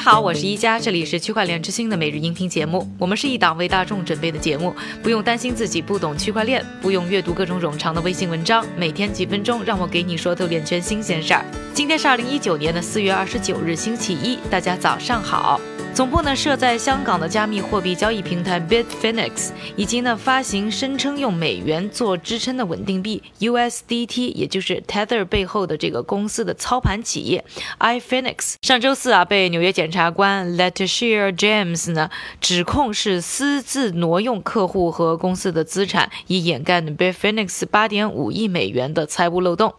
好，我是一加，这里是区块链之星的每日音频节目。我们是一档为大众准备的节目，不用担心自己不懂区块链，不用阅读各种冗长的微信文章，每天几分钟，让我给你说透链圈新鲜事儿。今天是二零一九年的四月二十九日，星期一，大家早上好。总部呢设在香港的加密货币交易平台 Bitfinex，以及呢发行声称用美元做支撑的稳定币 USDT，也就是 Tether 背后的这个公司的操盘企业 iFinex，上周四啊被纽约检察官 Letitia James 呢指控是私自挪用客户和公司的资产，以掩盖 Bitfinex 八点五亿美元的财务漏洞。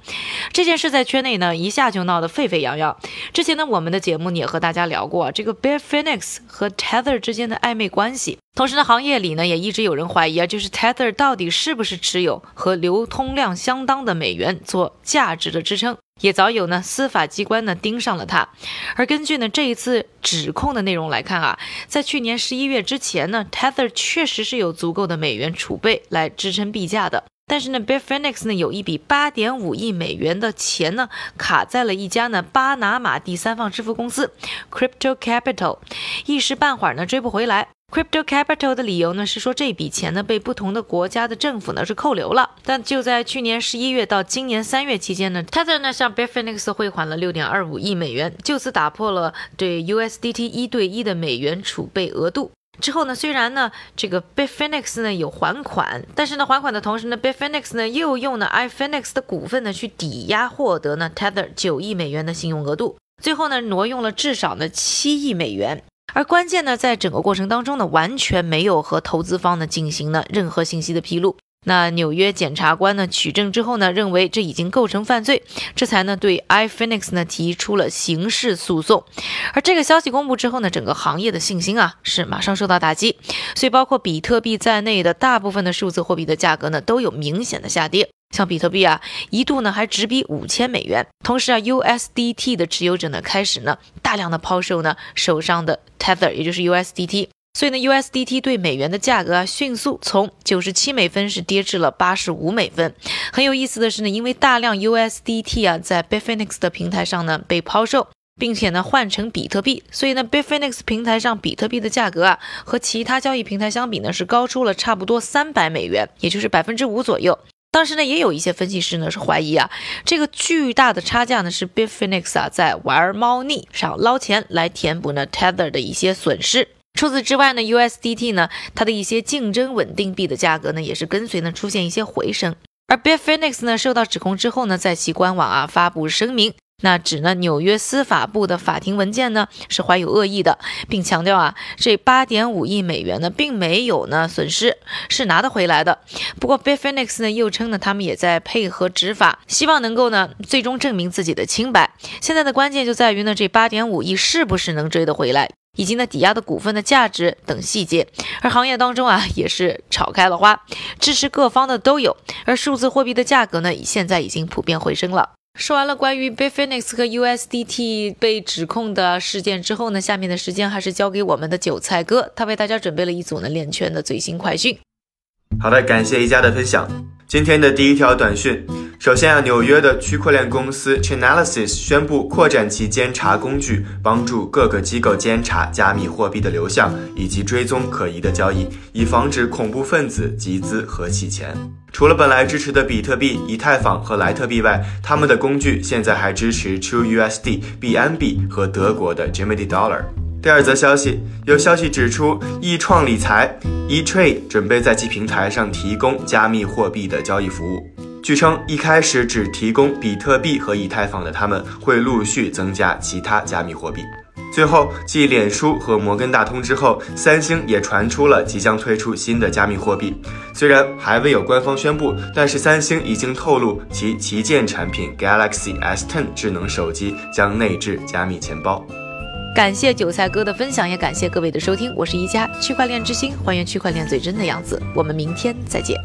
这件事在圈内呢一下就闹得沸沸扬扬。之前呢我们的节目也和大家聊过这个 Bitfinex。Phoenix 和 Tether 之间的暧昧关系，同时呢，行业里呢也一直有人怀疑啊，就是 Tether 到底是不是持有和流通量相当的美元做价值的支撑，也早有呢司法机关呢盯上了它。而根据呢这一次指控的内容来看啊，在去年十一月之前呢，Tether 确实是有足够的美元储备来支撑币价的。但是呢，Bitfinex 呢有一笔八点五亿美元的钱呢卡在了一家呢巴拿马第三方支付公司 Crypto Capital，一时半会儿呢追不回来。Crypto Capital 的理由呢是说这笔钱呢被不同的国家的政府呢是扣留了。但就在去年十一月到今年三月期间呢，Tether 呢向 Bitfinex 汇款了六点二五亿美元，就此打破了对 USDT 一对一的美元储备额度。之后呢，虽然呢这个 bitfenix 呢有还款，但是呢还款的同时呢 bitfenix 呢又用呢 iFenix 的股份呢去抵押获得呢 Tether 九亿美元的信用额度，最后呢挪用了至少呢七亿美元。而关键呢，在整个过程当中呢，完全没有和投资方呢进行呢任何信息的披露。那纽约检察官呢取证之后呢，认为这已经构成犯罪，这才呢对 iFinex 呢提出了刑事诉讼。而这个消息公布之后呢，整个行业的信心啊是马上受到打击，所以包括比特币在内的大部分的数字货币的价格呢都有明显的下跌。像比特币啊，一度呢还直逼五千美元，同时啊 USDT 的持有者呢开始呢大量的抛售呢手上的 Tether，也就是 USDT。所以呢，USDT 对美元的价格啊，迅速从九十七美分是跌至了八十五美分。很有意思的是呢，因为大量 USDT 啊在 Bitfinex 的平台上呢被抛售，并且呢换成比特币，所以呢 Bitfinex 平台上比特币的价格啊和其他交易平台相比呢是高出了差不多三百美元，也就是百分之五左右。当时呢，也有一些分析师呢是怀疑啊，这个巨大的差价呢是 Bitfinex 啊在玩猫腻上捞钱来填补呢 Tether 的一些损失。除此之外呢，USDT 呢，它的一些竞争稳定币的价格呢，也是跟随呢出现一些回升。而 Bitfinex 呢，受到指控之后呢，在其官网啊发布声明，那指呢纽约司法部的法庭文件呢是怀有恶意的，并强调啊，这八点五亿美元呢并没有呢损失，是拿得回来的。不过 Bitfinex 呢又称呢，他们也在配合执法，希望能够呢最终证明自己的清白。现在的关键就在于呢，这八点五亿是不是能追得回来？以及呢，抵押的股份的价值等细节，而行业当中啊，也是炒开了花，支持各方的都有。而数字货币的价格呢，现在已经普遍回升了。说完了关于 Bitfinex 和 USDT 被指控的事件之后呢，下面的时间还是交给我们的韭菜哥，他为大家准备了一组呢链圈的最新快讯。好的，感谢一家的分享。今天的第一条短讯，首先啊，纽约的区块链公司 Chainalysis 宣布扩展其监察工具，帮助各个机构监察加密货币的流向以及追踪可疑的交易，以防止恐怖分子集资和洗钱。除了本来支持的比特币、以太坊和莱特币外，他们的工具现在还支持 TrueUSD、BNB 和德国的 Gemini Dollar。第二则消息，有消息指出，易创理财 eTrade 准备在其平台上提供加密货币的交易服务。据称，一开始只提供比特币和以太坊的他们，会陆续增加其他加密货币。最后，继脸书和摩根大通之后，三星也传出了即将推出新的加密货币。虽然还未有官方宣布，但是三星已经透露其旗舰产品 Galaxy S10 智能手机将内置加密钱包。感谢韭菜哥的分享，也感谢各位的收听。我是宜家区块链之星，还原区块链最真的样子。我们明天再见。